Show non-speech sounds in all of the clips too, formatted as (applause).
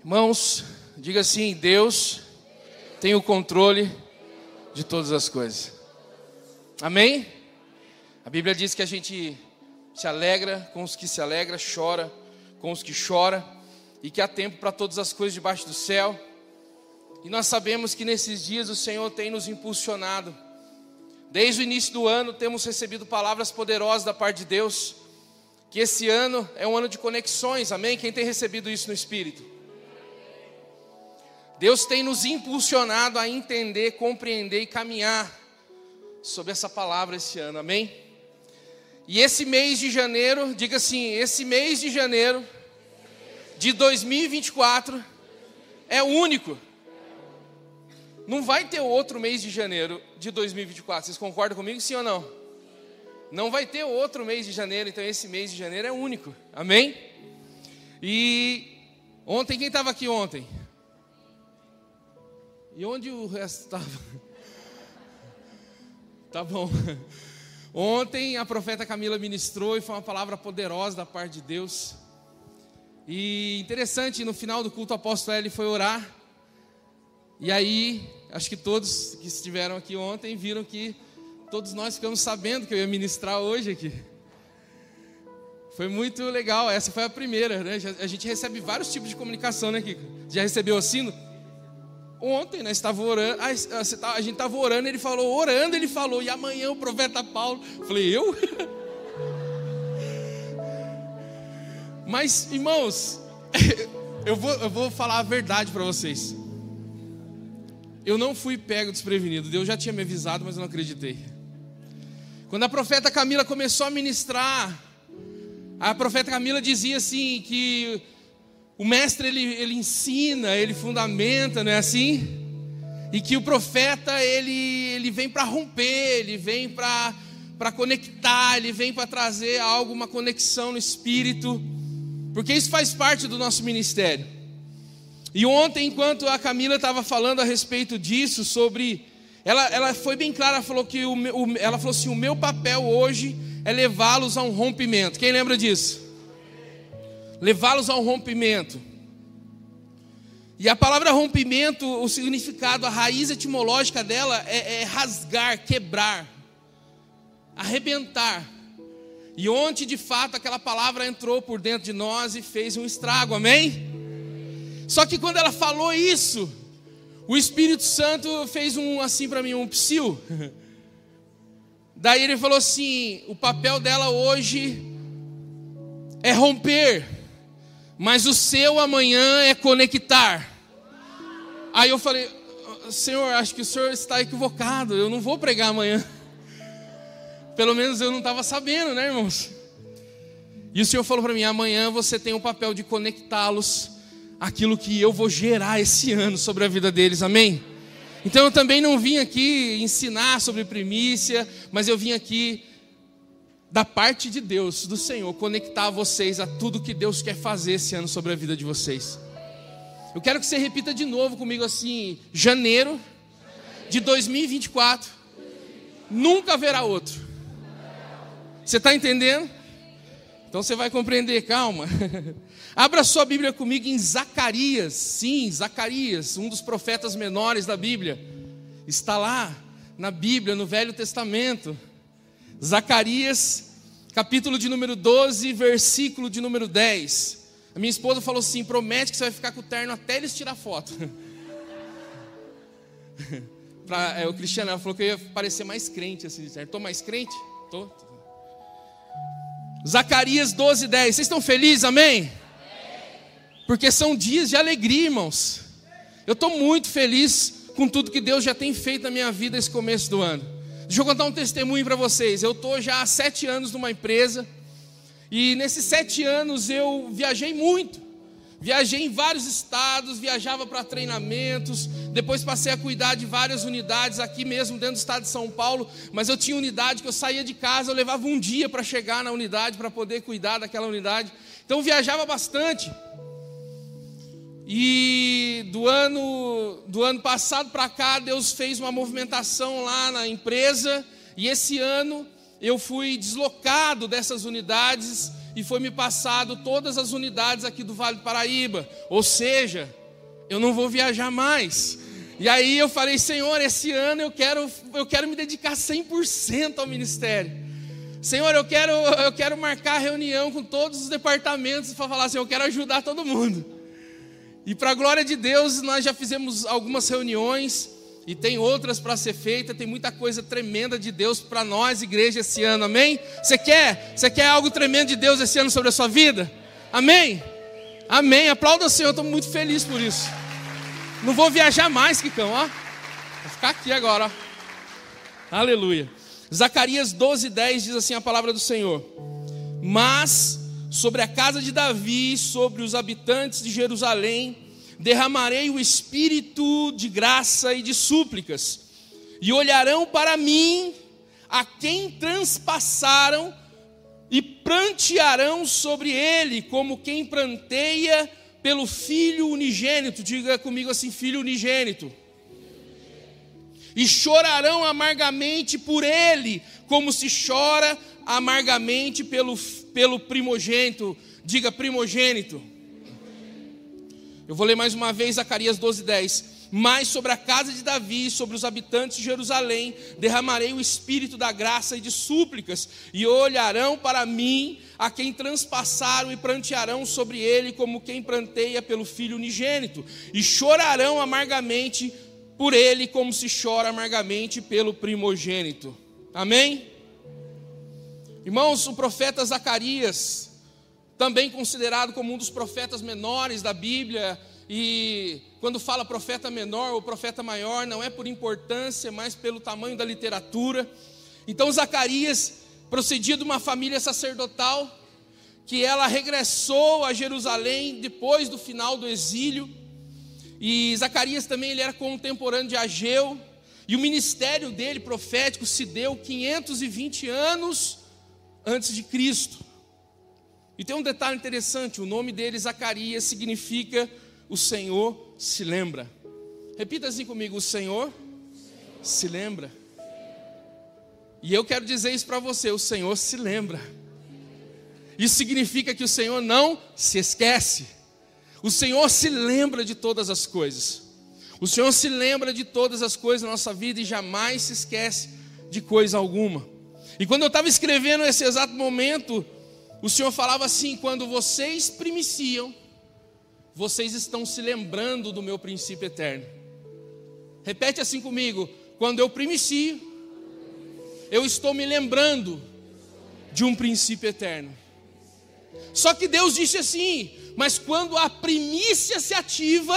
Irmãos, diga assim: Deus tem o controle de todas as coisas. Amém? A Bíblia diz que a gente se alegra com os que se alegra, chora com os que chora, e que há tempo para todas as coisas debaixo do céu. E nós sabemos que nesses dias o Senhor tem nos impulsionado. Desde o início do ano temos recebido palavras poderosas da parte de Deus, que esse ano é um ano de conexões, amém? Quem tem recebido isso no Espírito? Deus tem nos impulsionado a entender, compreender e caminhar sobre essa palavra esse ano, amém? E esse mês de janeiro, diga assim: esse mês de janeiro de 2024 é único. Não vai ter outro mês de janeiro de 2024. Vocês concordam comigo, sim ou não? Não vai ter outro mês de janeiro, então esse mês de janeiro é único. Amém? E ontem, quem estava aqui ontem? E onde o resto estava? (laughs) Tá bom. Ontem a profeta Camila ministrou e foi uma palavra poderosa da parte de Deus. E interessante, no final do culto o apóstolo ele foi orar. E aí, acho que todos que estiveram aqui ontem viram que todos nós ficamos sabendo que eu ia ministrar hoje aqui. Foi muito legal, essa foi a primeira, né? A gente recebe vários tipos de comunicação, né, Kiko? Já recebeu o sino? Ontem, né, estava orando, tá, a gente estava orando, ele falou, orando, ele falou, e amanhã o profeta Paulo. Falei, eu? (laughs) Mas, irmãos, (laughs) eu vou, eu vou falar a verdade para vocês. Eu não fui pego desprevenido, Deus já tinha me avisado, mas eu não acreditei. Quando a profeta Camila começou a ministrar, a profeta Camila dizia assim que o mestre ele, ele ensina, ele fundamenta, não é assim? E que o profeta ele, ele vem para romper, ele vem para conectar, ele vem para trazer algo, uma conexão no espírito, porque isso faz parte do nosso ministério. E ontem, enquanto a Camila estava falando a respeito disso, sobre. Ela, ela foi bem clara, falou que o, o, ela falou assim: o meu papel hoje é levá-los a um rompimento. Quem lembra disso? Levá-los ao rompimento. E a palavra rompimento, o significado, a raiz etimológica dela é, é rasgar, quebrar, arrebentar. E onde de fato aquela palavra entrou por dentro de nós e fez um estrago, amém? Só que quando ela falou isso, o Espírito Santo fez um assim para mim, um psiu. Daí ele falou assim: o papel dela hoje é romper mas o seu amanhã é conectar. Aí eu falei, Senhor, acho que o senhor está equivocado, eu não vou pregar amanhã. (laughs) Pelo menos eu não estava sabendo, né, irmãos? E o Senhor falou para mim: amanhã você tem o papel de conectá-los àquilo que eu vou gerar esse ano sobre a vida deles, amém? Então eu também não vim aqui ensinar sobre primícia, mas eu vim aqui da parte de Deus, do Senhor, conectar vocês a tudo que Deus quer fazer esse ano sobre a vida de vocês. Eu quero que você repita de novo comigo assim: janeiro de 2024, nunca haverá outro. Você está entendendo? Então você vai compreender, calma. (laughs) Abra sua Bíblia comigo em Zacarias, sim, Zacarias, um dos profetas menores da Bíblia. Está lá na Bíblia, no Velho Testamento. Zacarias, capítulo de número 12, versículo de número 10. A minha esposa falou assim: promete que você vai ficar com o terno até eles tirar foto. (laughs) pra, é, o Cristiano falou que eu ia parecer mais crente assim. Estou mais crente? Estou. Zacarias 12, 10. Vocês estão felizes, amém? Porque são dias de alegria, irmãos. Eu estou muito feliz com tudo que Deus já tem feito na minha vida esse começo do ano. Deixa eu contar um testemunho para vocês. Eu estou já há sete anos numa empresa e nesses sete anos eu viajei muito. Viajei em vários estados, viajava para treinamentos, depois passei a cuidar de várias unidades aqui mesmo dentro do estado de São Paulo, mas eu tinha unidade que eu saía de casa, eu levava um dia para chegar na unidade para poder cuidar daquela unidade. Então viajava bastante. E do ano, do ano passado para cá, Deus fez uma movimentação lá na empresa, e esse ano eu fui deslocado dessas unidades e foi me passado todas as unidades aqui do Vale do Paraíba. Ou seja, eu não vou viajar mais. E aí eu falei, Senhor, esse ano eu quero, eu quero me dedicar 100% ao ministério. Senhor, eu quero, eu quero marcar reunião com todos os departamentos para falar assim, eu quero ajudar todo mundo. E para a glória de Deus, nós já fizemos algumas reuniões e tem outras para ser feita, tem muita coisa tremenda de Deus para nós, igreja, esse ano, amém? Você quer? Você quer algo tremendo de Deus esse ano sobre a sua vida? Amém? Amém. Aplauda o Senhor, estou muito feliz por isso. Não vou viajar mais, Kikão, ó. Vou ficar aqui agora, ó. Aleluia. Zacarias 12, 10 diz assim a palavra do Senhor: Mas sobre a casa de Davi, sobre os habitantes de Jerusalém, derramarei o espírito de graça e de súplicas, e olharão para mim a quem transpassaram e prantearão sobre ele como quem pranteia pelo filho unigênito. Diga comigo assim, filho unigênito. E chorarão amargamente por ele, como se chora amargamente pelo, pelo primogênito. Diga primogênito. Eu vou ler mais uma vez Zacarias 12, 10. Mas sobre a casa de Davi, sobre os habitantes de Jerusalém, derramarei o espírito da graça e de súplicas, e olharão para mim a quem transpassaram e prantearão sobre ele como quem pranteia pelo filho unigênito, e chorarão amargamente por ele como se chora amargamente pelo primogênito. Amém? Irmãos, o profeta Zacarias, também considerado como um dos profetas menores da Bíblia. E quando fala profeta menor ou profeta maior, não é por importância, mas pelo tamanho da literatura. Então, Zacarias procedia de uma família sacerdotal que ela regressou a Jerusalém depois do final do exílio. E Zacarias também ele era contemporâneo de Ageu, e o ministério dele profético se deu 520 anos antes de Cristo. E tem um detalhe interessante: o nome dele, Zacarias, significa o Senhor se lembra. Repita assim comigo: o Senhor se lembra. E eu quero dizer isso para você: o Senhor se lembra. Isso significa que o Senhor não se esquece. O Senhor se lembra de todas as coisas. O Senhor se lembra de todas as coisas da nossa vida e jamais se esquece de coisa alguma. E quando eu estava escrevendo esse exato momento, o Senhor falava assim: quando vocês primiciam, vocês estão se lembrando do meu princípio eterno. Repete assim comigo: quando eu primicio, eu estou me lembrando de um princípio eterno. Só que Deus disse assim: mas quando a primícia se ativa,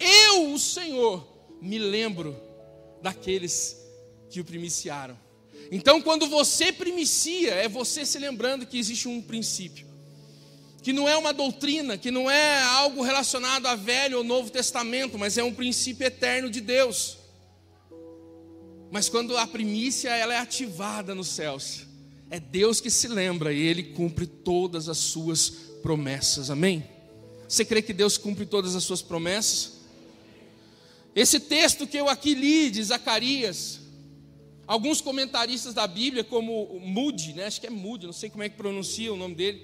eu, o Senhor, me lembro daqueles que o primiciaram. Então, quando você primicia, é você se lembrando que existe um princípio, que não é uma doutrina, que não é algo relacionado a Velho ou Novo Testamento, mas é um princípio eterno de Deus. Mas quando a primícia ela é ativada nos céus, é Deus que se lembra e Ele cumpre todas as suas promessas. Amém? Você crê que Deus cumpre todas as suas promessas? Esse texto que eu aqui li de Zacarias, Alguns comentaristas da Bíblia, como Moody, né, acho que é Moody, não sei como é que pronuncia o nome dele,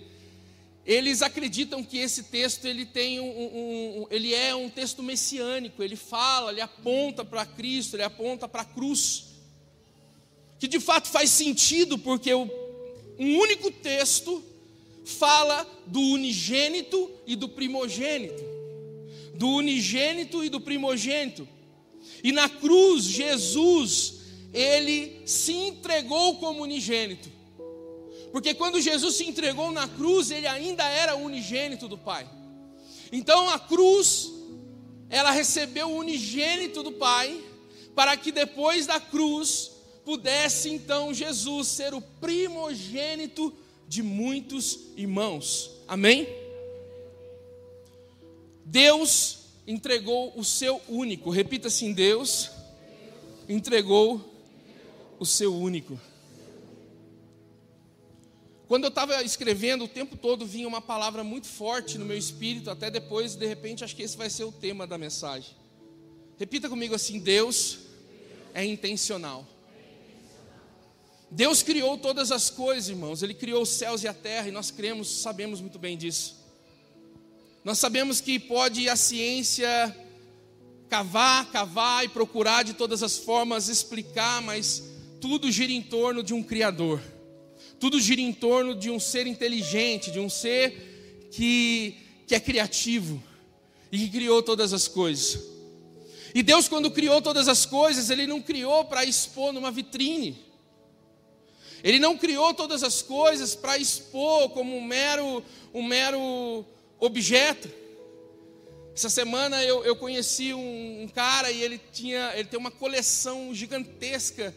eles acreditam que esse texto ele tem um, um, um ele é um texto messiânico, ele fala, ele aponta para Cristo, ele aponta para a cruz, que de fato faz sentido porque o, um único texto fala do unigênito e do primogênito, do unigênito e do primogênito, e na cruz Jesus ele se entregou como unigênito. Porque quando Jesus se entregou na cruz, ele ainda era unigênito do Pai. Então a cruz, ela recebeu o unigênito do Pai, para que depois da cruz pudesse então Jesus ser o primogênito de muitos irmãos. Amém? Deus entregou o seu único, repita assim: Deus entregou o seu único. Quando eu estava escrevendo, o tempo todo vinha uma palavra muito forte no meu espírito, até depois, de repente, acho que esse vai ser o tema da mensagem. Repita comigo assim: Deus é intencional. Deus criou todas as coisas, irmãos. Ele criou os céus e a terra, e nós cremos, sabemos muito bem disso. Nós sabemos que pode a ciência cavar, cavar e procurar de todas as formas explicar, mas tudo gira em torno de um Criador. Tudo gira em torno de um ser inteligente, de um ser que, que é criativo e que criou todas as coisas. E Deus, quando criou todas as coisas, Ele não criou para expor numa vitrine. Ele não criou todas as coisas para expor como um mero, um mero objeto. Essa semana eu, eu conheci um, um, cara e ele tinha, ele tem uma coleção gigantesca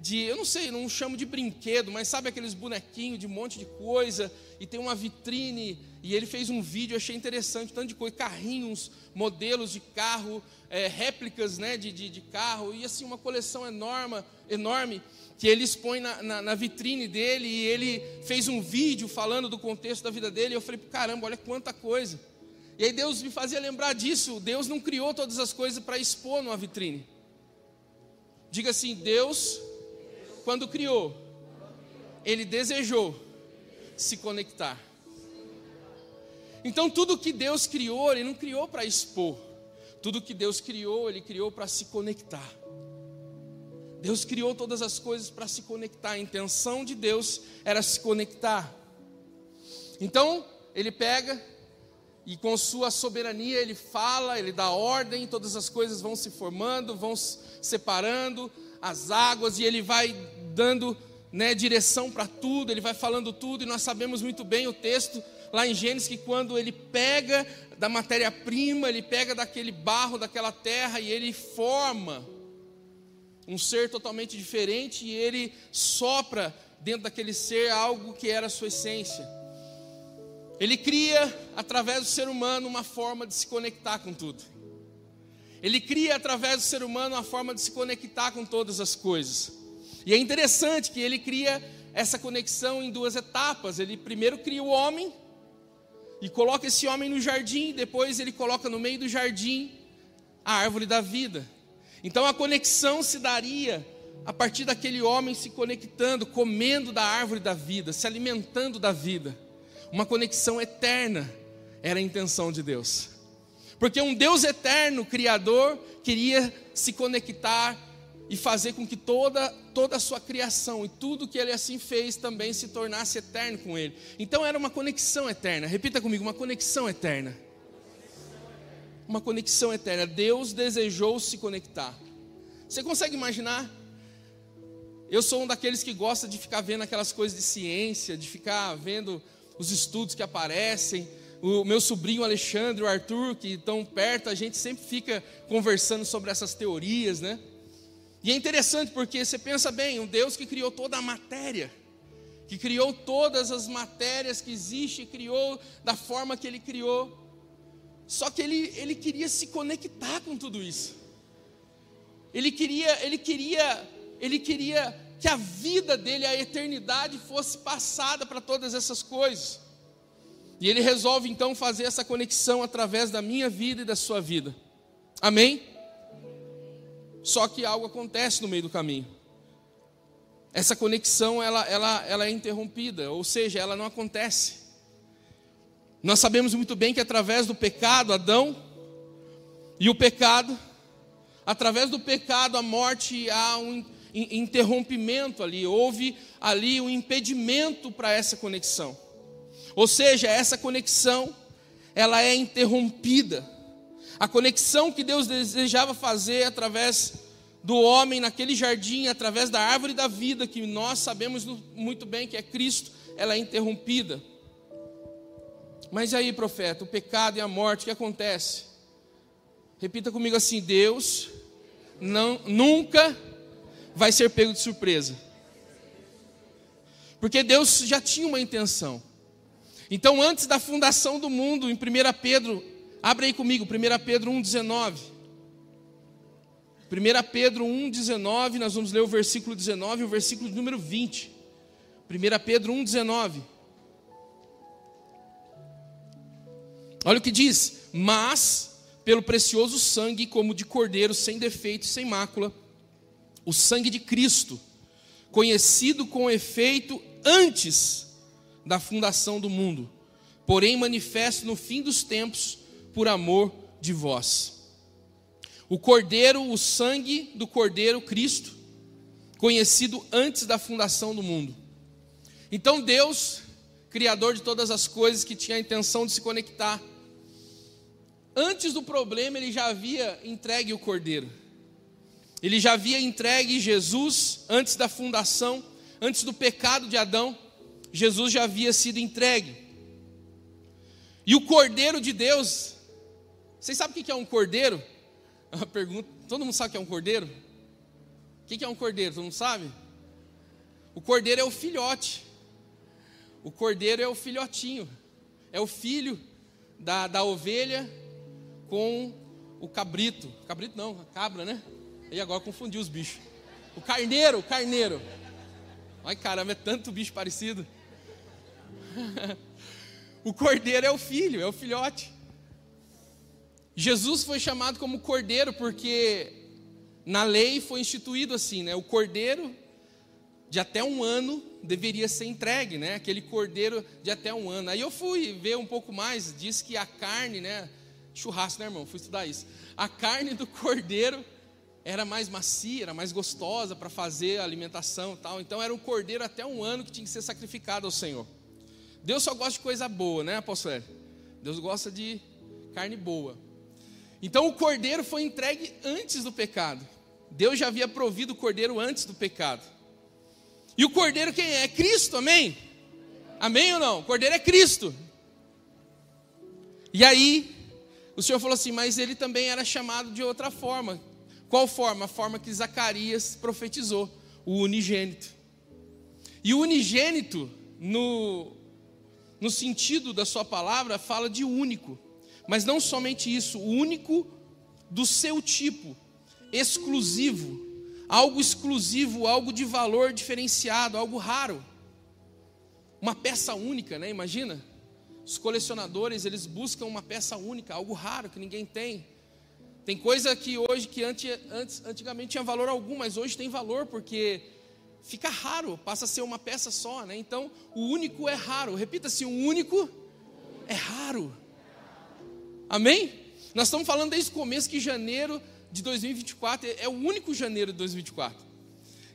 de, eu não sei, não chamo de brinquedo, mas sabe aqueles bonequinhos de um monte de coisa e tem uma vitrine e ele fez um vídeo, achei interessante, tanto de coisa, carrinhos, modelos de carro, é, réplicas, né, de, de, de, carro e assim uma coleção enorme, enorme que ele expõe na, na, na, vitrine dele e ele fez um vídeo falando do contexto da vida dele. E eu falei, caramba, olha quanta coisa. E aí Deus me fazia lembrar disso. Deus não criou todas as coisas para expor numa vitrine. Diga assim: Deus, quando criou, Ele desejou se conectar. Então, tudo que Deus criou, Ele não criou para expor. Tudo que Deus criou, Ele criou para se conectar. Deus criou todas as coisas para se conectar. A intenção de Deus era se conectar. Então, ele pega e com sua soberania ele fala, ele dá ordem, todas as coisas vão se formando, vão se separando as águas e ele vai dando né, direção para tudo, ele vai falando tudo e nós sabemos muito bem o texto lá em Gênesis que quando ele pega da matéria-prima, ele pega daquele barro, daquela terra e ele forma um ser totalmente diferente e ele sopra dentro daquele ser algo que era a sua essência. Ele cria, através do ser humano, uma forma de se conectar com tudo. Ele cria, através do ser humano, uma forma de se conectar com todas as coisas. E é interessante que ele cria essa conexão em duas etapas. Ele primeiro cria o homem e coloca esse homem no jardim, depois ele coloca no meio do jardim a árvore da vida. Então a conexão se daria a partir daquele homem se conectando, comendo da árvore da vida, se alimentando da vida. Uma conexão eterna era a intenção de Deus. Porque um Deus eterno, criador, queria se conectar e fazer com que toda, toda a sua criação e tudo que ele assim fez também se tornasse eterno com ele. Então era uma conexão eterna. Repita comigo, uma conexão eterna uma conexão eterna. Deus desejou se conectar. Você consegue imaginar? Eu sou um daqueles que gosta de ficar vendo aquelas coisas de ciência, de ficar vendo os estudos que aparecem. O meu sobrinho Alexandre, o Arthur, que estão perto, a gente sempre fica conversando sobre essas teorias, né? E é interessante porque você pensa bem, um Deus que criou toda a matéria, que criou todas as matérias que existem, criou da forma que ele criou. Só que ele, ele queria se conectar com tudo isso. Ele queria, ele queria, ele queria que a vida dele, a eternidade fosse passada para todas essas coisas. E ele resolve então fazer essa conexão através da minha vida e da sua vida. Amém? Só que algo acontece no meio do caminho. Essa conexão ela, ela, ela é interrompida, ou seja, ela não acontece. Nós sabemos muito bem que através do pecado, Adão, e o pecado, através do pecado, a morte, há um interrompimento ali, houve ali um impedimento para essa conexão. Ou seja, essa conexão, ela é interrompida. A conexão que Deus desejava fazer através do homem naquele jardim, através da árvore da vida, que nós sabemos muito bem que é Cristo, ela é interrompida. Mas aí, profeta, o pecado e a morte, o que acontece? Repita comigo assim: Deus não, nunca vai ser pego de surpresa. Porque Deus já tinha uma intenção. Então, antes da fundação do mundo, em 1 Pedro, abre aí comigo, 1 Pedro 1,19. 1 Pedro 1,19, nós vamos ler o versículo 19 e o versículo número 20. 1 Pedro 1,19. Olha o que diz: Mas, pelo precioso sangue, como de cordeiro, sem defeito e sem mácula, o sangue de Cristo, conhecido com efeito antes da fundação do mundo, porém manifesto no fim dos tempos por amor de vós. O Cordeiro, o sangue do Cordeiro Cristo, conhecido antes da fundação do mundo. Então Deus, criador de todas as coisas, que tinha a intenção de se conectar, antes do problema ele já havia entregue o Cordeiro. Ele já havia entregue Jesus antes da fundação, antes do pecado de Adão. Jesus já havia sido entregue. E o Cordeiro de Deus, vocês sabem o que é um cordeiro? Uma pergunta, todo mundo sabe o que é um cordeiro? O que é um cordeiro? Todo mundo sabe? O cordeiro é o filhote. O cordeiro é o filhotinho. É o filho da, da ovelha com o cabrito. Cabrito não, a cabra, né? E agora confundi os bichos. O carneiro, o carneiro. Ai caramba, é tanto bicho parecido. (laughs) o cordeiro é o filho, é o filhote. Jesus foi chamado como cordeiro porque na lei foi instituído assim, né? O cordeiro de até um ano deveria ser entregue, né? Aquele cordeiro de até um ano. Aí eu fui ver um pouco mais, diz que a carne, né? Churrasco, né, irmão? Fui estudar isso. A carne do cordeiro era mais macia, era mais gostosa para fazer a alimentação e tal. Então era um cordeiro até um ano que tinha que ser sacrificado ao Senhor. Deus só gosta de coisa boa, né, apóstolo? Deus gosta de carne boa. Então o cordeiro foi entregue antes do pecado. Deus já havia provido o cordeiro antes do pecado. E o cordeiro quem é? É Cristo, amém? Amém ou não? O cordeiro é Cristo. E aí, o Senhor falou assim: mas ele também era chamado de outra forma. Qual forma? A forma que Zacarias profetizou, o unigênito. E o unigênito, no, no sentido da sua palavra, fala de único. Mas não somente isso, o único do seu tipo, exclusivo, algo exclusivo, algo de valor diferenciado, algo raro. Uma peça única, né? Imagina? Os colecionadores, eles buscam uma peça única, algo raro que ninguém tem. Tem coisa que hoje, que antes, antes, antigamente tinha valor algum, mas hoje tem valor porque fica raro, passa a ser uma peça só, né? Então, o único é raro. Repita-se, o único é raro. Amém? Nós estamos falando desde o começo que janeiro de 2024 é o único janeiro de 2024.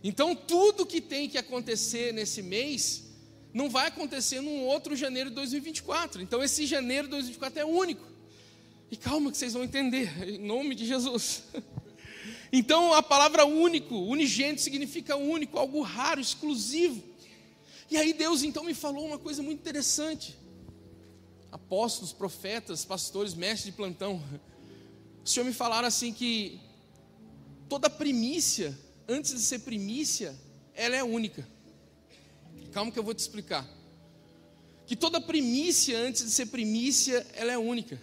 Então, tudo que tem que acontecer nesse mês não vai acontecer num outro janeiro de 2024. Então, esse janeiro de 2024 é único. E calma que vocês vão entender, em nome de Jesus. (laughs) Então, a palavra único, unigênito, significa único, algo raro, exclusivo. E aí Deus então me falou uma coisa muito interessante apóstolos, profetas, pastores, mestres de plantão, o Senhor me falaram assim que toda primícia, antes de ser primícia, ela é única. Calma que eu vou te explicar. Que toda primícia, antes de ser primícia, ela é única.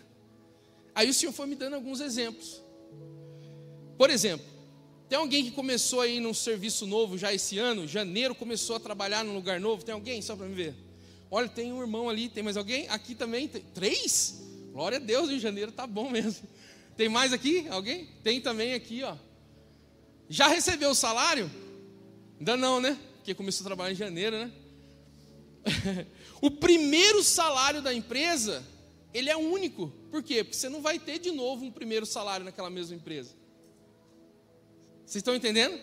Aí o Senhor foi me dando alguns exemplos. Por exemplo, tem alguém que começou aí num serviço novo já esse ano, janeiro, começou a trabalhar num lugar novo? Tem alguém? Só para me ver. Olha, tem um irmão ali, tem mais alguém? Aqui também tem. Três? Glória a Deus, em janeiro tá bom mesmo. (laughs) Tem mais aqui? Alguém? Tem também aqui, ó. Já recebeu o salário? Ainda não, né? Porque começou a trabalhar em janeiro, né? (laughs) o primeiro salário da empresa, ele é único. Por quê? Porque você não vai ter de novo um primeiro salário naquela mesma empresa. Vocês estão entendendo?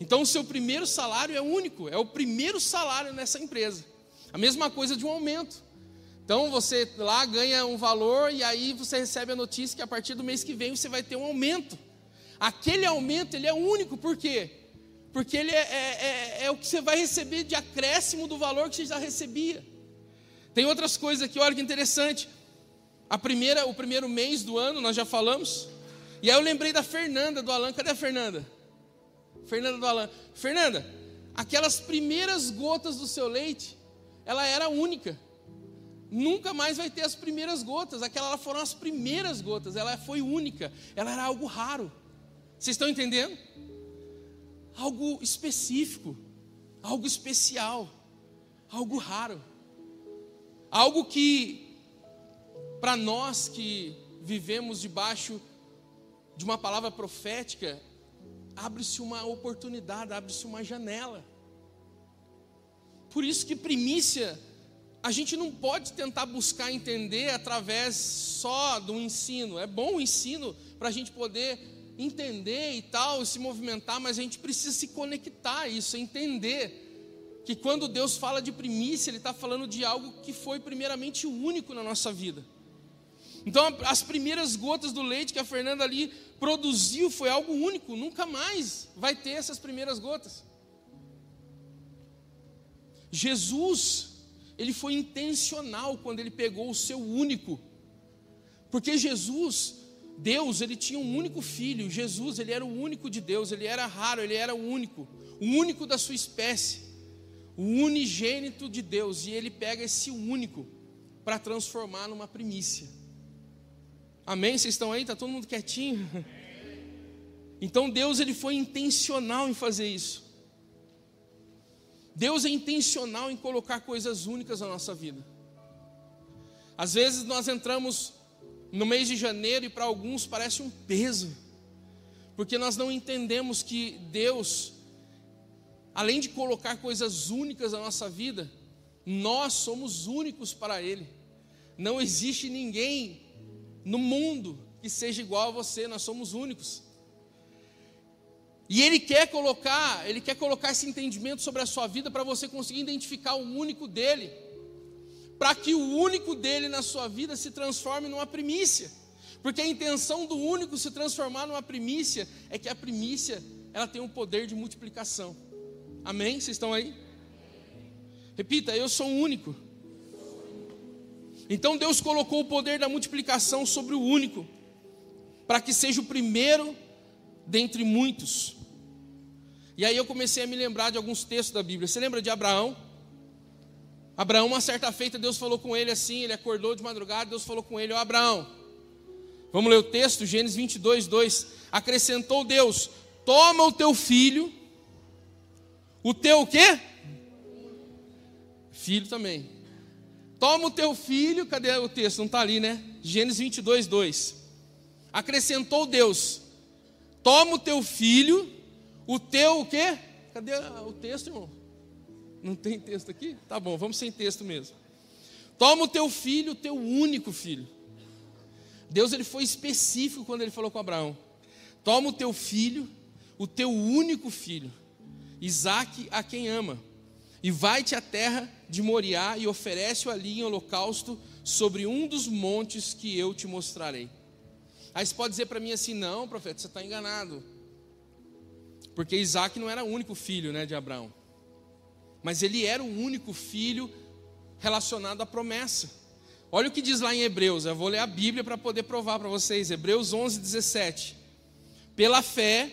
Então o seu primeiro salário é único, é o primeiro salário nessa empresa. A mesma coisa de um aumento. Então você lá ganha um valor e aí você recebe a notícia que a partir do mês que vem você vai ter um aumento. Aquele aumento ele é único, por quê? Porque ele é, é, é, é o que você vai receber de acréscimo do valor que você já recebia. Tem outras coisas aqui, olha que interessante. A primeira, o primeiro mês do ano, nós já falamos. E aí eu lembrei da Fernanda do Alan. Cadê a Fernanda? Fernanda do Alan. Fernanda, aquelas primeiras gotas do seu leite, ela era única. Nunca mais vai ter as primeiras gotas. Aquelas foram as primeiras gotas. Ela foi única. Ela era algo raro. Vocês estão entendendo? Algo específico, algo especial, algo raro. Algo que para nós que vivemos debaixo de uma palavra profética, abre-se uma oportunidade, abre-se uma janela. Por isso que primícia a gente não pode tentar buscar entender através só do ensino. É bom o ensino para a gente poder entender e tal, se movimentar, mas a gente precisa se conectar a isso, entender que quando Deus fala de primícia, Ele está falando de algo que foi primeiramente único na nossa vida. Então, as primeiras gotas do leite que a Fernanda ali produziu foi algo único, nunca mais vai ter essas primeiras gotas. Jesus, ele foi intencional quando ele pegou o seu único, porque Jesus, Deus, ele tinha um único filho, Jesus, ele era o único de Deus, ele era raro, ele era o único, o único da sua espécie, o unigênito de Deus, e ele pega esse único para transformar numa primícia. Amém? Vocês estão aí? Está todo mundo quietinho? (laughs) Então Deus ele foi intencional em fazer isso. Deus é intencional em colocar coisas únicas na nossa vida. Às vezes nós entramos no mês de janeiro e para alguns parece um peso, porque nós não entendemos que Deus, além de colocar coisas únicas na nossa vida, nós somos únicos para Ele. Não existe ninguém no mundo que seja igual a você, nós somos únicos. E Ele quer colocar, Ele quer colocar esse entendimento sobre a sua vida para você conseguir identificar o único dele para que o único dele na sua vida se transforme numa primícia. Porque a intenção do único se transformar numa primícia é que a primícia ela tem um poder de multiplicação. Amém? Vocês estão aí? Repita, eu sou o único. Então Deus colocou o poder da multiplicação sobre o único, para que seja o primeiro dentre muitos. E aí eu comecei a me lembrar de alguns textos da Bíblia. Você lembra de Abraão? Abraão, uma certa feita, Deus falou com ele assim, ele acordou de madrugada, Deus falou com ele, ó Abraão, vamos ler o texto, Gênesis 22, 2, acrescentou Deus, toma o teu filho, o teu o quê? Filho também, toma o teu filho, cadê o texto? Não está ali, né? Gênesis 22, 2, acrescentou Deus, toma o teu filho, o teu o quê? Cadê o texto, irmão? Não tem texto aqui? Tá bom, vamos sem texto mesmo. Toma o teu filho, o teu único filho. Deus ele foi específico quando ele falou com Abraão. Toma o teu filho, o teu único filho, Isaque, a quem ama, e vai-te à terra de Moriá e oferece-o ali em holocausto sobre um dos montes que eu te mostrarei. Aí você pode dizer para mim assim: não, profeta, você está enganado. Porque Isaac não era o único filho né, de Abraão mas ele era o único filho relacionado à promessa. Olha o que diz lá em Hebreus, eu vou ler a Bíblia para poder provar para vocês. Hebreus 11, 17. Pela fé,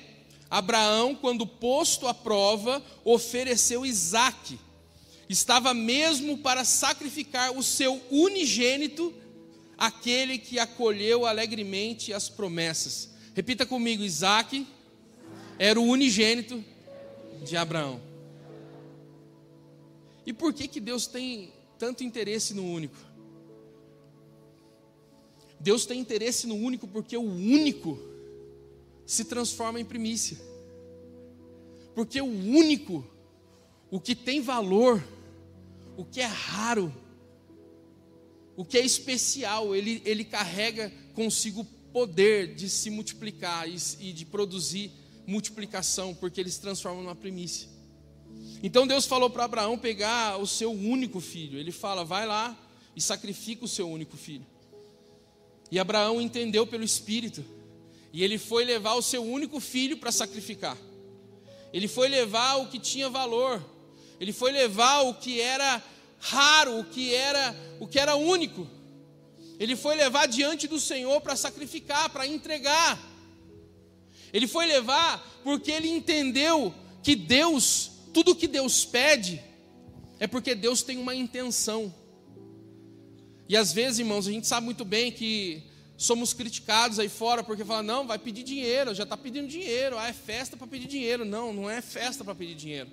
Abraão, quando posto à prova, ofereceu Isaque. Estava mesmo para sacrificar o seu unigênito, aquele que acolheu alegremente as promessas. Repita comigo: Isaque era o unigênito de Abraão. E por que, que Deus tem tanto interesse no único? Deus tem interesse no único porque o único se transforma em primícia. Porque o único, o que tem valor, o que é raro, o que é especial, ele, ele carrega consigo poder de se multiplicar e, e de produzir multiplicação, porque ele se transforma numa primícia. Então Deus falou para Abraão pegar o seu único filho. Ele fala: vai lá e sacrifica o seu único filho. E Abraão entendeu pelo Espírito. E ele foi levar o seu único filho para sacrificar. Ele foi levar o que tinha valor. Ele foi levar o que era raro, o que era, o que era único. Ele foi levar diante do Senhor para sacrificar, para entregar. Ele foi levar porque ele entendeu que Deus tudo que Deus pede é porque Deus tem uma intenção. E às vezes, irmãos, a gente sabe muito bem que somos criticados aí fora porque fala, não, vai pedir dinheiro, já está pedindo dinheiro, ah, é festa para pedir dinheiro. Não, não é festa para pedir dinheiro.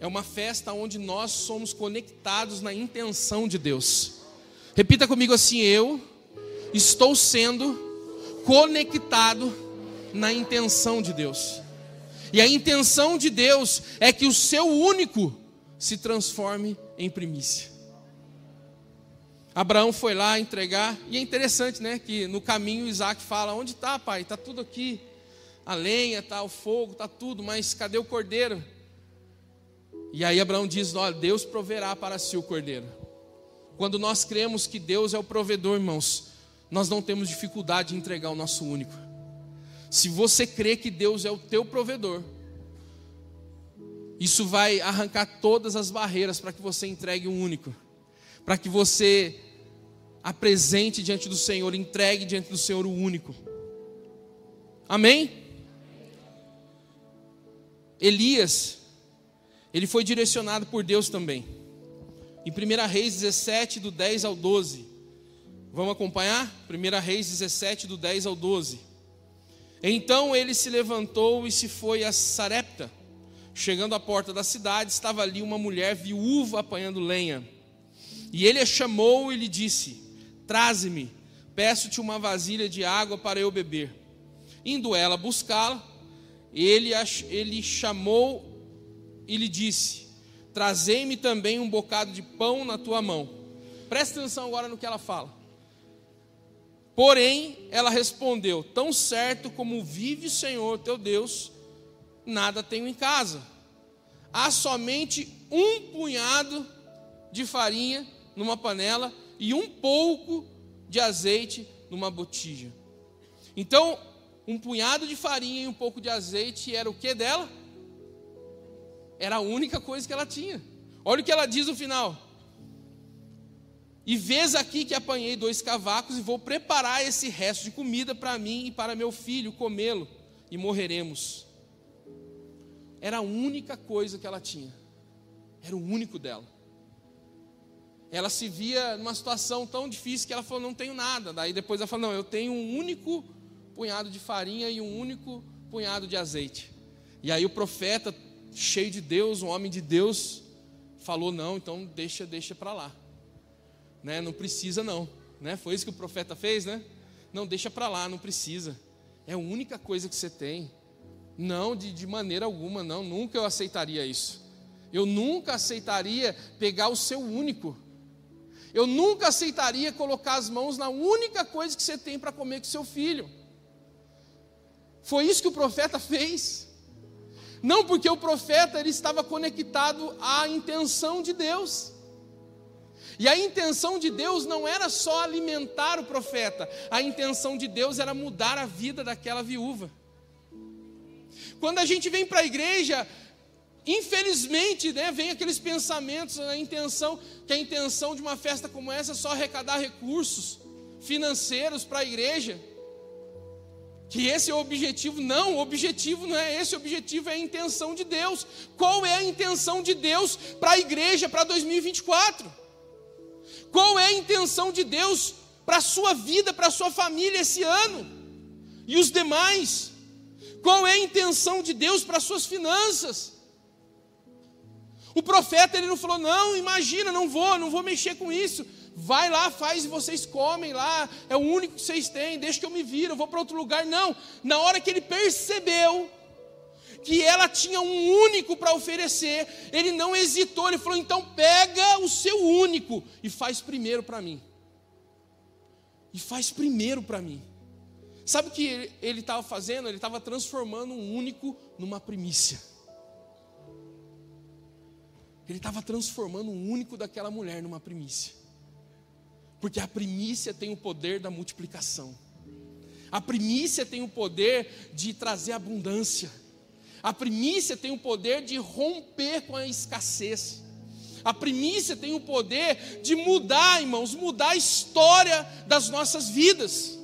É uma festa onde nós somos conectados na intenção de Deus. Repita comigo assim: eu estou sendo conectado na intenção de Deus. E a intenção de Deus é que o seu único se transforme em primícia. Abraão foi lá entregar, e é interessante, né, que no caminho Isaac fala: Onde está, pai? Está tudo aqui. A lenha, tá, o fogo, está tudo, mas cadê o cordeiro? E aí Abraão diz: Olha, Deus proverá para si o cordeiro. Quando nós cremos que Deus é o provedor, irmãos, nós não temos dificuldade em entregar o nosso único. Se você crê que Deus é o teu provedor, isso vai arrancar todas as barreiras para que você entregue um único, para que você apresente diante do Senhor, entregue diante do Senhor o único. Amém? Elias, ele foi direcionado por Deus também. Em 1 Reis 17, do 10 ao 12. Vamos acompanhar? 1 Reis 17, do 10 ao 12. Então ele se levantou e se foi a Sarepta. Chegando à porta da cidade, estava ali uma mulher viúva apanhando lenha. E ele a chamou e lhe disse: Traze-me, peço-te uma vasilha de água para eu beber. Indo ela buscá-la, ele, ele chamou e lhe disse: Trazei-me também um bocado de pão na tua mão. Presta atenção agora no que ela fala. Porém, ela respondeu: Tão certo como vive o Senhor teu Deus, nada tenho em casa. Há somente um punhado de farinha numa panela e um pouco de azeite numa botija. Então, um punhado de farinha e um pouco de azeite era o que dela? Era a única coisa que ela tinha. Olha o que ela diz no final. E vês aqui que apanhei dois cavacos e vou preparar esse resto de comida para mim e para meu filho comê-lo e morreremos. Era a única coisa que ela tinha. Era o único dela. Ela se via numa situação tão difícil que ela falou: Não tenho nada. Daí depois ela falou: Não, eu tenho um único punhado de farinha e um único punhado de azeite. E aí o profeta, cheio de Deus, um homem de Deus, falou: Não, então deixa, deixa para lá. Né? Não precisa, não. Né? Foi isso que o profeta fez, né? Não, deixa para lá, não precisa. É a única coisa que você tem. Não, de, de maneira alguma, não. Nunca eu aceitaria isso. Eu nunca aceitaria pegar o seu único. Eu nunca aceitaria colocar as mãos na única coisa que você tem para comer com seu filho. Foi isso que o profeta fez. Não porque o profeta ele estava conectado à intenção de Deus. E a intenção de Deus não era só alimentar o profeta, a intenção de Deus era mudar a vida daquela viúva. Quando a gente vem para a igreja, infelizmente, né, vem aqueles pensamentos, a intenção, que a intenção de uma festa como essa é só arrecadar recursos financeiros para a igreja. Que esse é o objetivo, não, o objetivo não é esse, o objetivo é a intenção de Deus. Qual é a intenção de Deus para a igreja para 2024? Qual é a intenção de Deus para a sua vida, para a sua família esse ano? E os demais? Qual é a intenção de Deus para as suas finanças? O profeta ele não falou: "Não, imagina, não vou, não vou mexer com isso. Vai lá, faz e vocês comem lá, é o único que vocês têm, deixa que eu me viro, eu vou para outro lugar". Não. Na hora que ele percebeu que ela tinha um único para oferecer, ele não hesitou, ele falou: "Então pega o seu único e faz primeiro para mim". E faz primeiro para mim. Sabe o que ele estava fazendo? Ele estava transformando um único numa primícia. Ele estava transformando um único daquela mulher numa primícia. Porque a primícia tem o poder da multiplicação. A primícia tem o poder de trazer abundância. A primícia tem o poder de romper com a escassez. A primícia tem o poder de mudar, irmãos, mudar a história das nossas vidas.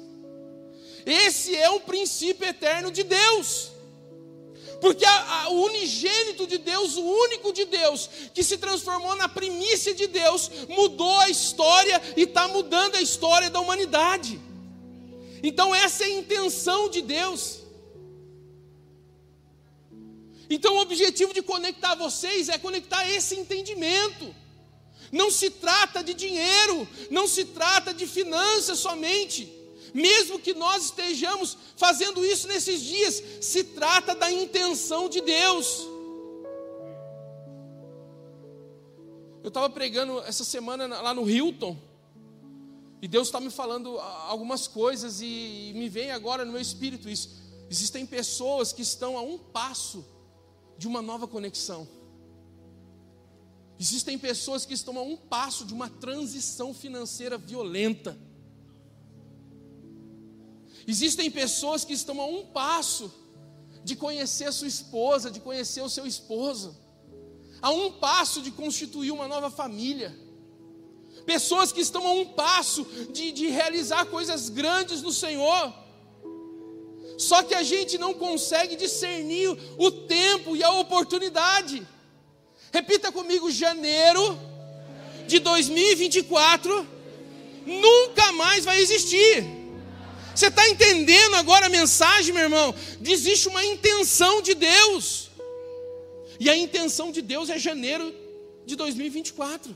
Esse é um princípio eterno de Deus. Porque a, a, o unigênito de Deus, o único de Deus, que se transformou na primícia de Deus, mudou a história e está mudando a história da humanidade. Então, essa é a intenção de Deus. Então, o objetivo de conectar vocês é conectar esse entendimento. Não se trata de dinheiro, não se trata de finanças somente mesmo que nós estejamos fazendo isso nesses dias, se trata da intenção de Deus. Eu estava pregando essa semana lá no Hilton. E Deus está me falando algumas coisas e me vem agora no meu espírito isso. Existem pessoas que estão a um passo de uma nova conexão. Existem pessoas que estão a um passo de uma transição financeira violenta. Existem pessoas que estão a um passo de conhecer a sua esposa, de conhecer o seu esposo, a um passo de constituir uma nova família. Pessoas que estão a um passo de, de realizar coisas grandes no Senhor. Só que a gente não consegue discernir o tempo e a oportunidade. Repita comigo: janeiro de 2024 nunca mais vai existir. Você está entendendo agora a mensagem, meu irmão? Existe uma intenção de Deus, e a intenção de Deus é janeiro de 2024,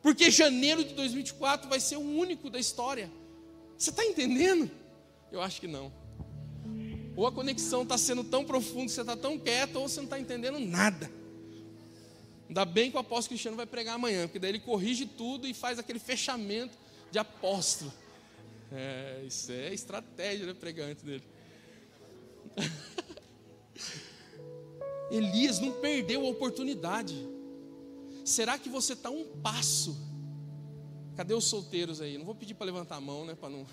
porque janeiro de 2024 vai ser o único da história. Você está entendendo? Eu acho que não. Ou a conexão está sendo tão profunda, você está tão quieto, ou você não está entendendo nada. Ainda bem que o apóstolo Cristiano vai pregar amanhã, porque daí ele corrige tudo e faz aquele fechamento de apóstolo. É, isso é estratégia, né? Pregar antes dele. (laughs) Elias não perdeu a oportunidade. Será que você está um passo? Cadê os solteiros aí? Não vou pedir para levantar a mão, né? Para não.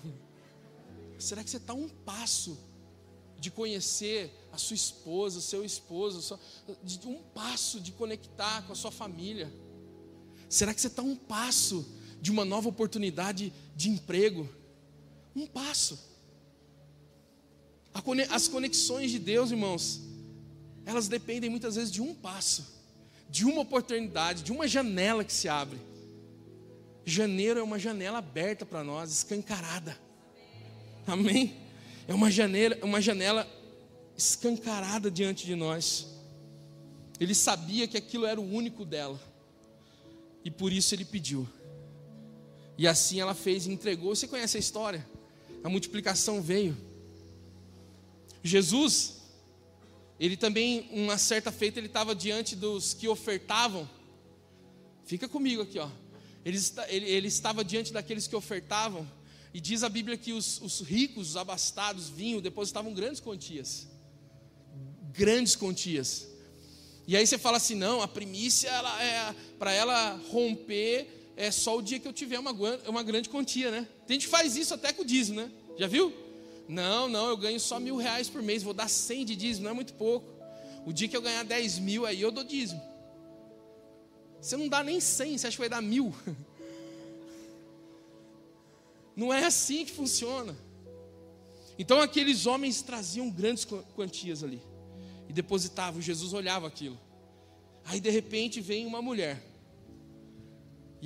(laughs) Será que você está um passo de conhecer a sua esposa, o seu esposo, de um passo de conectar com a sua família? Será que você está um passo de uma nova oportunidade de emprego? Um passo. As conexões de Deus, irmãos, elas dependem muitas vezes de um passo, de uma oportunidade, de uma janela que se abre. Janeiro é uma janela aberta para nós, escancarada. Amém? É uma janela, uma janela escancarada diante de nós. Ele sabia que aquilo era o único dela. E por isso ele pediu. E assim ela fez e entregou. Você conhece a história? A multiplicação veio. Jesus, ele também, uma certa feita, ele estava diante dos que ofertavam. Fica comigo aqui, ó. Ele, ele, ele estava diante daqueles que ofertavam. E diz a Bíblia que os, os ricos, os abastados, vinham, depositavam grandes quantias grandes quantias. E aí você fala assim: não, a primícia, ela é, para ela romper, é só o dia que eu tiver uma, uma grande quantia, né? Tem gente que faz isso até com o dízimo, né? Já viu? Não, não, eu ganho só mil reais por mês, vou dar cem de dízimo, não é muito pouco. O dia que eu ganhar dez mil, aí eu dou dízimo. Você não dá nem cem, você acha que vai dar mil? (laughs) Não é assim que funciona. Então aqueles homens traziam grandes quantias ali e depositavam. Jesus olhava aquilo. Aí de repente vem uma mulher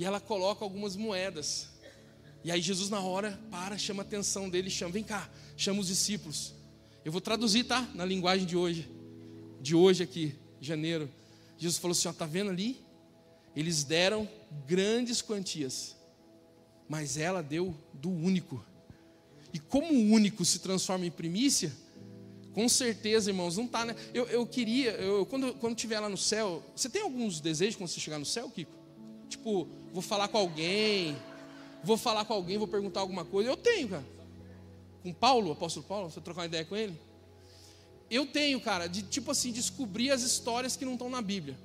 e ela coloca algumas moedas. E aí Jesus na hora para, chama a atenção dele, chama, vem cá, chama os discípulos. Eu vou traduzir, tá? Na linguagem de hoje, de hoje aqui, janeiro. Jesus falou assim: ó, tá vendo ali? Eles deram grandes quantias, mas ela deu do único. E como o único se transforma em primícia, com certeza, irmãos, não está, né? Eu, eu queria, eu, quando, quando estiver lá no céu, você tem alguns desejos quando você chegar no céu, Kiko? Tipo, vou falar com alguém, vou falar com alguém, vou perguntar alguma coisa. Eu tenho, cara. Com Paulo, apóstolo Paulo, você trocar uma ideia com ele? Eu tenho, cara, de tipo assim, descobrir as histórias que não estão na Bíblia.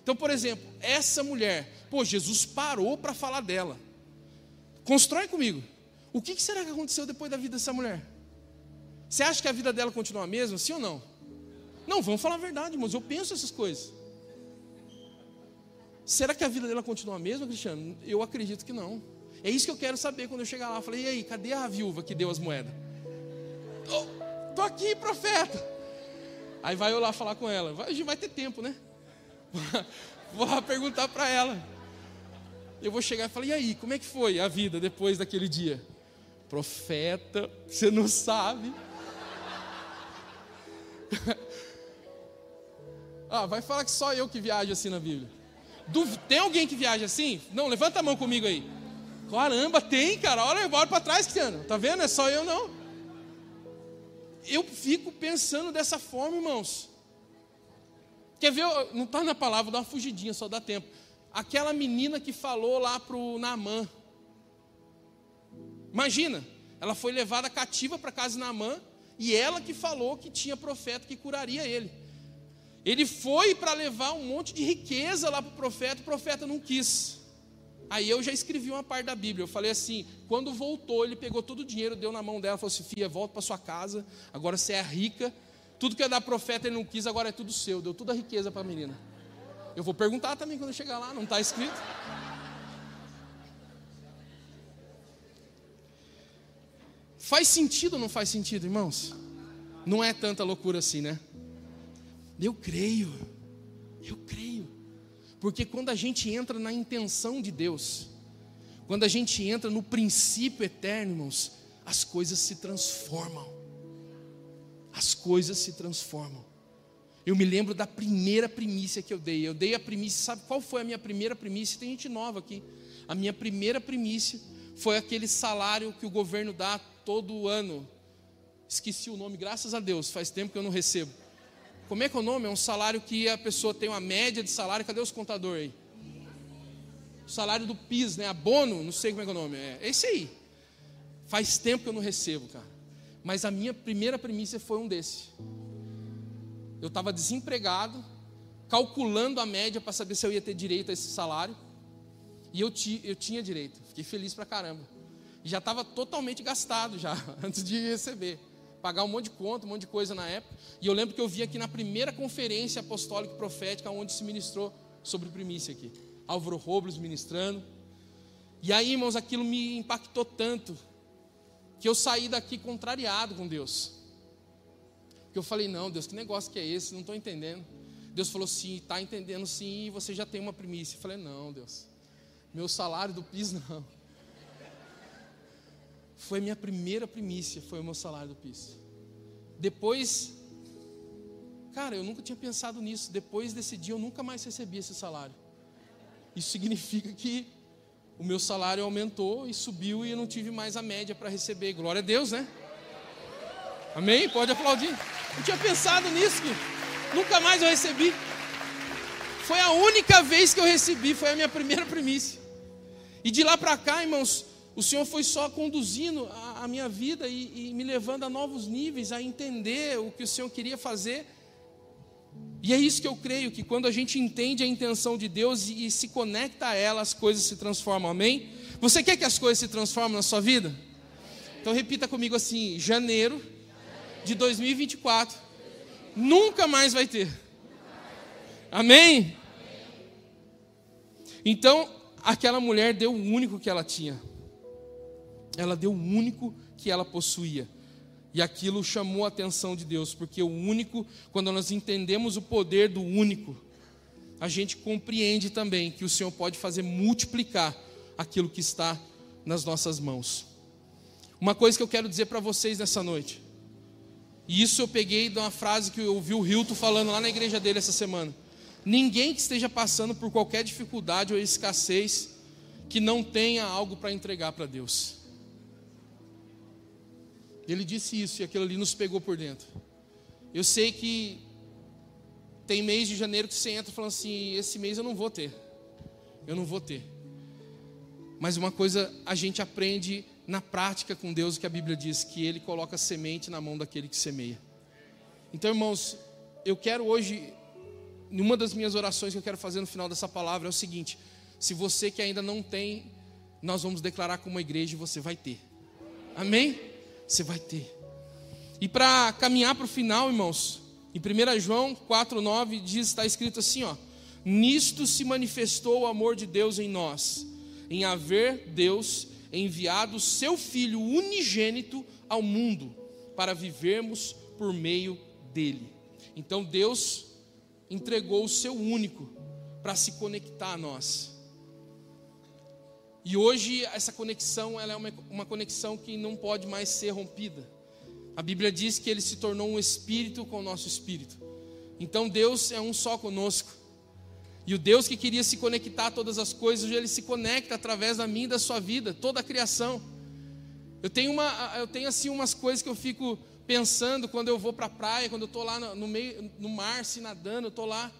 Então, por exemplo, essa mulher, pô, Jesus parou para falar dela. Constrói comigo. O que será que aconteceu depois da vida dessa mulher? Você acha que a vida dela continua a mesma, sim ou não? Não, vamos falar a verdade, irmãos. Eu penso essas coisas. Será que a vida dela continua a mesma, Cristiano? Eu acredito que não. É isso que eu quero saber quando eu chegar lá. Eu falei, e aí, cadê a viúva que deu as moedas? Tô, tô aqui, profeta. Aí vai eu lá falar com ela. Vai, vai ter tempo, né? (laughs) Vou lá perguntar para ela. Eu vou chegar e falar, e aí, como é que foi a vida depois daquele dia? Profeta, você não sabe. (laughs) ah, vai falar que só eu que viajo assim na Bíblia. Tem alguém que viaja assim? Não, levanta a mão comigo aí. Caramba, tem, cara. Olha, bora para trás, Cristiano. Tá vendo? É só eu não. Eu fico pensando dessa forma, irmãos. Quer ver? Não está na palavra, dá uma fugidinha, só dá tempo. aquela menina que falou lá para o Naamã. Imagina, ela foi levada cativa para casa de Naamã e ela que falou que tinha profeta que curaria ele. Ele foi para levar um monte de riqueza lá para o profeta, o profeta não quis. Aí eu já escrevi uma parte da Bíblia. Eu falei assim: quando voltou, ele pegou todo o dinheiro, deu na mão dela, falou assim: filha, volta para sua casa, agora você é rica. Tudo que é da profeta ele não quis, agora é tudo seu. Deu toda a riqueza para a menina. Eu vou perguntar também quando eu chegar lá, não está escrito. Faz sentido ou não faz sentido, irmãos? Não é tanta loucura assim, né? Eu creio, eu creio. Porque quando a gente entra na intenção de Deus, quando a gente entra no princípio eterno, irmãos, as coisas se transformam. As coisas se transformam. Eu me lembro da primeira primícia que eu dei. Eu dei a primícia, sabe qual foi a minha primeira primícia? Tem gente nova aqui. A minha primeira primícia foi aquele salário que o governo dá todo ano. Esqueci o nome, graças a Deus, faz tempo que eu não recebo. Como é que é o nome? É um salário que a pessoa tem uma média de salário. Cadê os contadores aí? O salário do PIS, né? Abono, não sei como é que é o nome. É esse aí. Faz tempo que eu não recebo, cara. Mas a minha primeira primícia foi um desse. Eu estava desempregado, calculando a média para saber se eu ia ter direito a esse salário. E eu, ti, eu tinha direito. Fiquei feliz pra caramba. E já estava totalmente gastado já, (laughs) antes de receber pagar um monte de conta, um monte de coisa na época. E eu lembro que eu vi aqui na primeira conferência apostólica e profética, onde se ministrou sobre primícia aqui. Álvaro Robles ministrando. E aí, irmãos, aquilo me impactou tanto, que eu saí daqui contrariado com Deus. Que eu falei, não, Deus, que negócio que é esse? Não estou entendendo. Deus falou, sim, está entendendo sim, você já tem uma primícia. Eu falei, não, Deus, meu salário do PIS não. Foi minha primeira primícia, foi o meu salário do PIS. Depois, cara, eu nunca tinha pensado nisso. Depois desse dia, eu nunca mais recebi esse salário. Isso significa que o meu salário aumentou e subiu e eu não tive mais a média para receber. Glória a Deus, né? Amém? Pode aplaudir. Não tinha pensado nisso, que nunca mais eu recebi. Foi a única vez que eu recebi, foi a minha primeira primícia. E de lá para cá, irmãos, o Senhor foi só conduzindo a, a minha vida e, e, me levando a novos níveis, a entender o que o Senhor queria fazer. E é isso que eu creio, que quando a gente entende a intenção de Deus e, e se conecta a ela, as coisas se transformam, amém? Você quer que as coisas se transformem na sua vida? Então repita comigo assim: janeiro de 2024, nunca mais vai ter. Amém? Então, aquela mulher deu o único que ela tinha ela deu o único que ela possuía. E aquilo chamou a atenção de Deus, porque o único, quando nós entendemos o poder do único, a gente compreende também que o Senhor pode fazer multiplicar aquilo que está nas nossas mãos. Uma coisa que eu quero dizer para vocês nessa noite, e isso eu peguei de uma frase que eu ouvi o Hilton falando lá na igreja dele essa semana. Ninguém que esteja passando por qualquer dificuldade ou escassez que não tenha algo para entregar para Deus. Ele disse isso e aquilo ali nos pegou por dentro. Eu sei que tem mês de janeiro que você entra falando assim: esse mês eu não vou ter. Eu não vou ter. Mas uma coisa a gente aprende na prática com Deus, que a Bíblia diz que Ele coloca semente na mão daquele que semeia. Então, irmãos, eu quero hoje, numa das minhas orações que eu quero fazer no final dessa palavra é o seguinte: se você que ainda não tem, nós vamos declarar como igreja e você vai ter. Amém? Você vai ter. E para caminhar para o final, irmãos, em 1 João 4,9 diz, está escrito assim: ó, nisto se manifestou o amor de Deus em nós, em haver Deus enviado o seu Filho unigênito ao mundo, para vivermos por meio dele. Então Deus entregou o seu único para se conectar a nós. E hoje essa conexão ela é uma, uma conexão que não pode mais ser rompida. A Bíblia diz que ele se tornou um espírito com o nosso espírito. Então Deus é um só conosco. E o Deus que queria se conectar a todas as coisas, ele se conecta através da minha e da sua vida, toda a criação. Eu tenho, uma, eu tenho assim umas coisas que eu fico pensando quando eu vou para a praia, quando eu estou lá no, meio, no mar, se nadando, eu estou lá.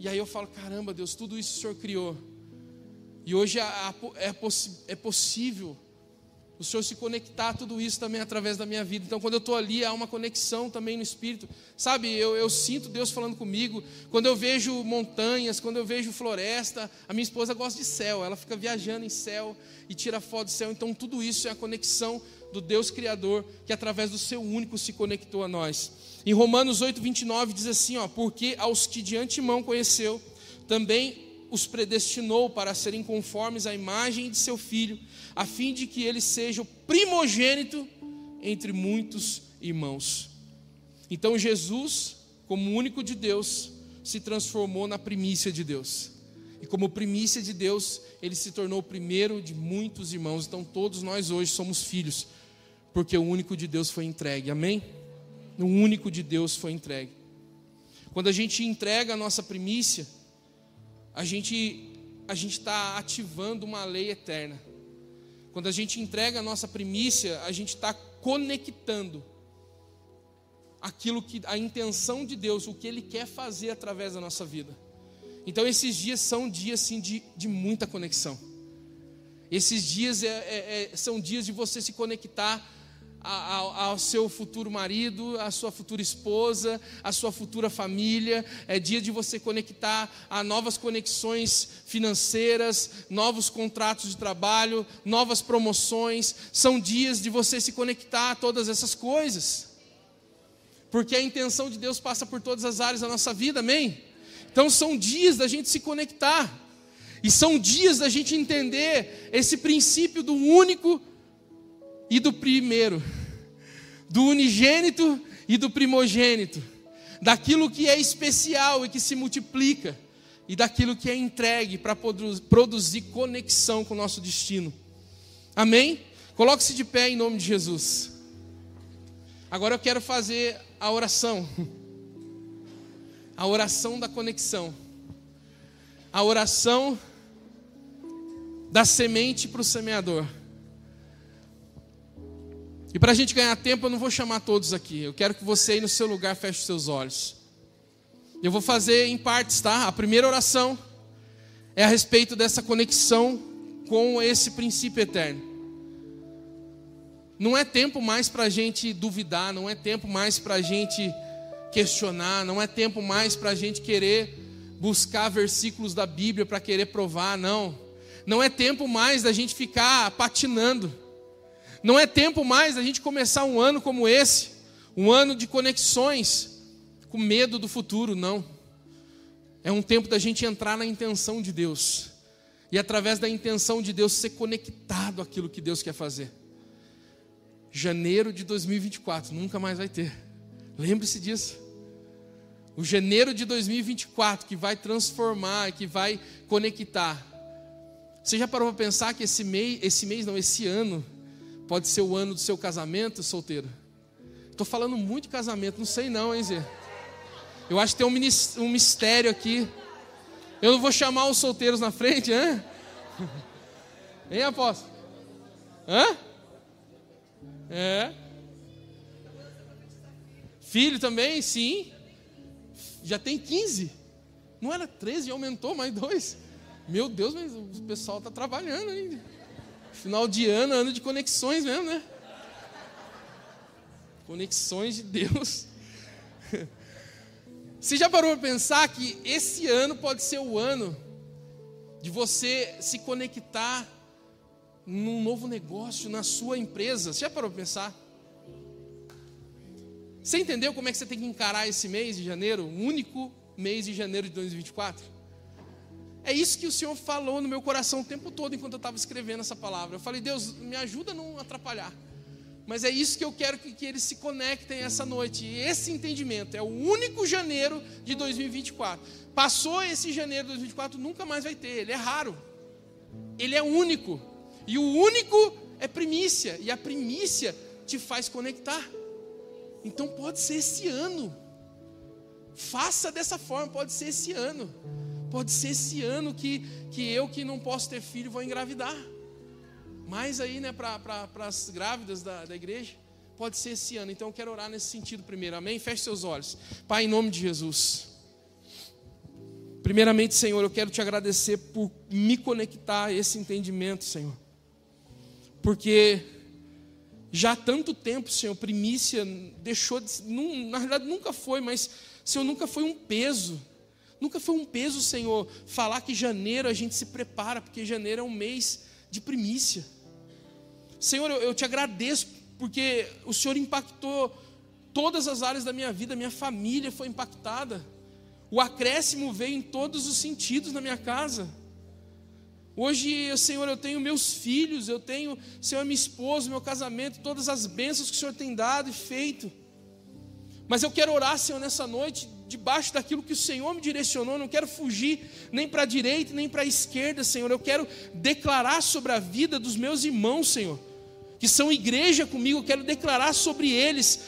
E aí eu falo, caramba, Deus, tudo isso o Senhor criou. E hoje é, é possível o Senhor se conectar a tudo isso também através da minha vida. Então, quando eu estou ali, há uma conexão também no Espírito. Sabe, eu, eu, sinto Deus falando comigo. Quando eu vejo montanhas, quando eu vejo floresta, a minha esposa gosta de céu, ela fica viajando em céu e tira foto do céu. Então, tudo isso é a conexão do Deus Criador, que através do seu único se conectou a nós. Em Romanos 8, 29 diz assim: ó, Porque aos que de antemão conheceu, também os predestinou para serem conformes à imagem de seu filho a fim de que ele seja o primogênito entre muitos irmãos. Então Jesus, como único de Deus, se transformou na primícia de Deus. E como primícia de Deus, ele se tornou o primeiro de muitos irmãos. Então todos nós hoje somos filhos, porque o único de Deus foi entregue. Amém? O único de Deus foi entregue. Quando a gente entrega a nossa primícia, a gente a gente está ativando uma lei eterna. Quando a gente entrega a nossa primícia, a gente está conectando aquilo que a intenção de Deus, o que Ele quer fazer através da nossa vida. Então esses dias são dias assim, de, de muita conexão. Esses dias é, é, é, são dias de você se conectar ao seu futuro marido, à sua futura esposa, à sua futura família. É dia de você conectar a novas conexões financeiras, novos contratos de trabalho, novas promoções. São dias de você se conectar a todas essas coisas. Porque a intenção de Deus passa por todas as áreas da nossa vida, amém? Então são dias da gente se conectar. E são dias da gente entender esse princípio do único e do primeiro, do unigênito e do primogênito, daquilo que é especial e que se multiplica, e daquilo que é entregue para produzir conexão com o nosso destino. Amém? Coloque-se de pé em nome de Jesus. Agora eu quero fazer a oração. A oração da conexão. A oração da semente para o semeador. E para a gente ganhar tempo, eu não vou chamar todos aqui. Eu quero que você aí no seu lugar feche os seus olhos. Eu vou fazer em partes, tá? A primeira oração é a respeito dessa conexão com esse princípio eterno. Não é tempo mais para a gente duvidar, não é tempo mais para a gente questionar, não é tempo mais para a gente querer buscar versículos da Bíblia para querer provar, não. Não é tempo mais da gente ficar patinando. Não é tempo mais a gente começar um ano como esse, um ano de conexões, com medo do futuro, não. É um tempo da gente entrar na intenção de Deus. E através da intenção de Deus ser conectado àquilo que Deus quer fazer. Janeiro de 2024, nunca mais vai ter. Lembre-se disso. O janeiro de 2024 que vai transformar, que vai conectar. Você já parou para pensar que esse mês, esse mês não, esse ano, Pode ser o ano do seu casamento, solteiro. Estou falando muito de casamento, não sei não, hein, Zé? Eu acho que tem um mistério aqui. Eu não vou chamar os solteiros na frente, (laughs) hein? Hein, apóstolo? Hã? É. Filho também? Sim. Já tem 15. Não era 13, já aumentou mais dois. Meu Deus, mas o pessoal está trabalhando ainda. Final de ano, ano de conexões mesmo, né? Conexões de Deus. (laughs) Você já parou para pensar que esse ano pode ser o ano de você se conectar num novo negócio, na sua empresa? Você já parou para pensar? Você entendeu como é que você tem que encarar esse mês de janeiro, o único mês de janeiro de 2024? É isso que o Senhor falou no meu coração o tempo todo enquanto eu estava escrevendo essa palavra. Eu falei, Deus, me ajuda a não atrapalhar. Mas é isso que eu quero que, que eles se conectem essa noite. E esse entendimento é o único janeiro de 2024. Passou esse janeiro de 2024, nunca mais vai ter. Ele é raro. Ele é único. E o único é primícia. E a primícia te faz conectar. Então pode ser esse ano. Faça dessa forma, pode ser esse ano. Pode ser esse ano que, que eu, que não posso ter filho, vou engravidar. Mais aí, né, para pra, as grávidas da, da igreja. Pode ser esse ano. Então eu quero orar nesse sentido primeiro. Amém? Feche seus olhos. Pai, em nome de Jesus. Primeiramente, Senhor, eu quero te agradecer por me conectar a esse entendimento, Senhor. Porque já há tanto tempo, Senhor, primícia deixou de. Não, na verdade, nunca foi, mas, Senhor, nunca foi um peso. Nunca foi um peso, Senhor, falar que janeiro a gente se prepara, porque janeiro é um mês de primícia. Senhor, eu, eu te agradeço, porque o Senhor impactou todas as áreas da minha vida, minha família foi impactada. O acréscimo veio em todos os sentidos na minha casa. Hoje, Senhor, eu tenho meus filhos, eu tenho, Senhor, minha esposa, meu casamento, todas as bênçãos que o Senhor tem dado e feito. Mas eu quero orar, Senhor, nessa noite, debaixo daquilo que o Senhor me direcionou. Não quero fugir nem para a direita nem para a esquerda, Senhor. Eu quero declarar sobre a vida dos meus irmãos, Senhor, que são igreja comigo. Eu quero declarar sobre eles,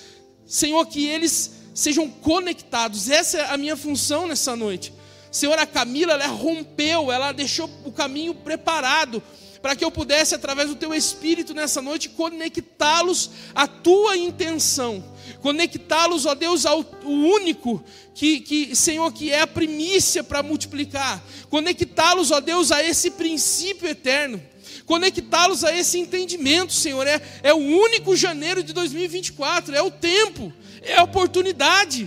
Senhor, que eles sejam conectados. Essa é a minha função nessa noite. Senhor, a Camila, ela rompeu, ela deixou o caminho preparado para que eu pudesse, através do teu Espírito nessa noite, conectá-los à tua intenção, conectá-los, ó Deus, ao único que, que, Senhor, que é a primícia para multiplicar, conectá-los, ó Deus, a esse princípio eterno conectá-los a esse entendimento, Senhor. É, é o único janeiro de 2024, é o tempo, é a oportunidade.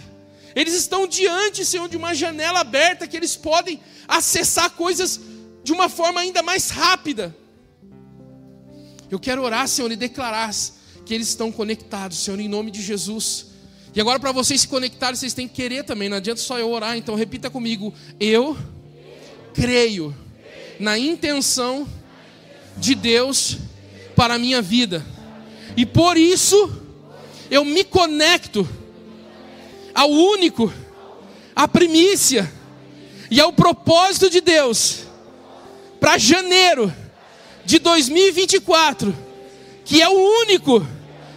Eles estão diante, Senhor, de uma janela aberta que eles podem acessar coisas de uma forma ainda mais rápida. Eu quero orar, Senhor, e declarar que eles estão conectados, Senhor, em nome de Jesus. E agora, para vocês se conectarem, vocês têm que querer também, não adianta só eu orar, então repita comigo: Eu creio na intenção de Deus para a minha vida, e por isso eu me conecto ao único, à primícia e ao propósito de Deus para janeiro de 2024, que é o único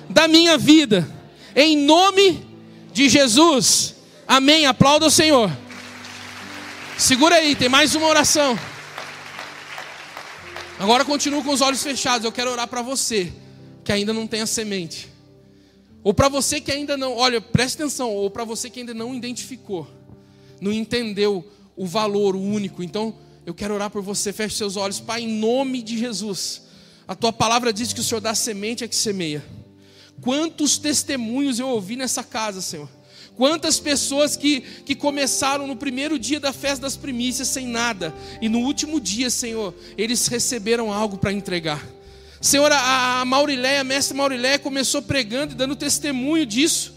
da minha vida, em nome de Jesus. Amém. Aplauda o Senhor. Segura aí, tem mais uma oração. Agora continuo com os olhos fechados. Eu quero orar para você que ainda não tem a semente. Ou para você que ainda não, olha, preste atenção, ou para você que ainda não identificou, não entendeu o valor, o único. Então, eu quero orar por você, feche seus olhos, Pai, em nome de Jesus. A tua palavra diz que o Senhor dá semente a que semeia. Quantos testemunhos eu ouvi nessa casa, Senhor. Quantas pessoas que, que começaram no primeiro dia da festa das primícias sem nada, e no último dia, Senhor, eles receberam algo para entregar. Senhor, a, a Maurileia, a mestre Maurileia, começou pregando e dando testemunho disso,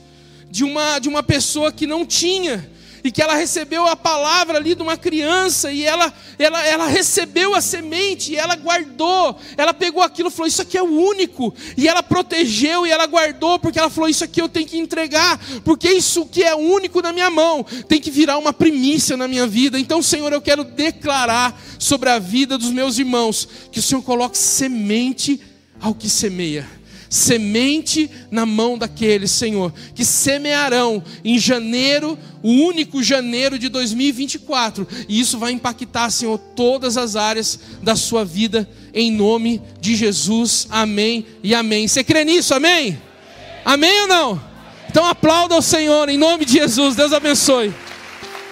de uma, de uma pessoa que não tinha, e que ela recebeu a palavra ali de uma criança, e ela, ela, ela recebeu a semente, e ela guardou, ela pegou aquilo e falou: Isso aqui é o único, e ela protegeu e ela guardou, porque ela falou: Isso aqui eu tenho que entregar, porque isso que é único na minha mão tem que virar uma primícia na minha vida. Então, Senhor, eu quero declarar sobre a vida dos meus irmãos que o Senhor coloque semente ao que semeia semente na mão daqueles, Senhor, que semearão em janeiro, o único janeiro de 2024, e isso vai impactar, Senhor, todas as áreas da sua vida, em nome de Jesus, amém e amém. Você crê nisso, amém? Amém ou não? Então aplauda ao Senhor, em nome de Jesus, Deus abençoe.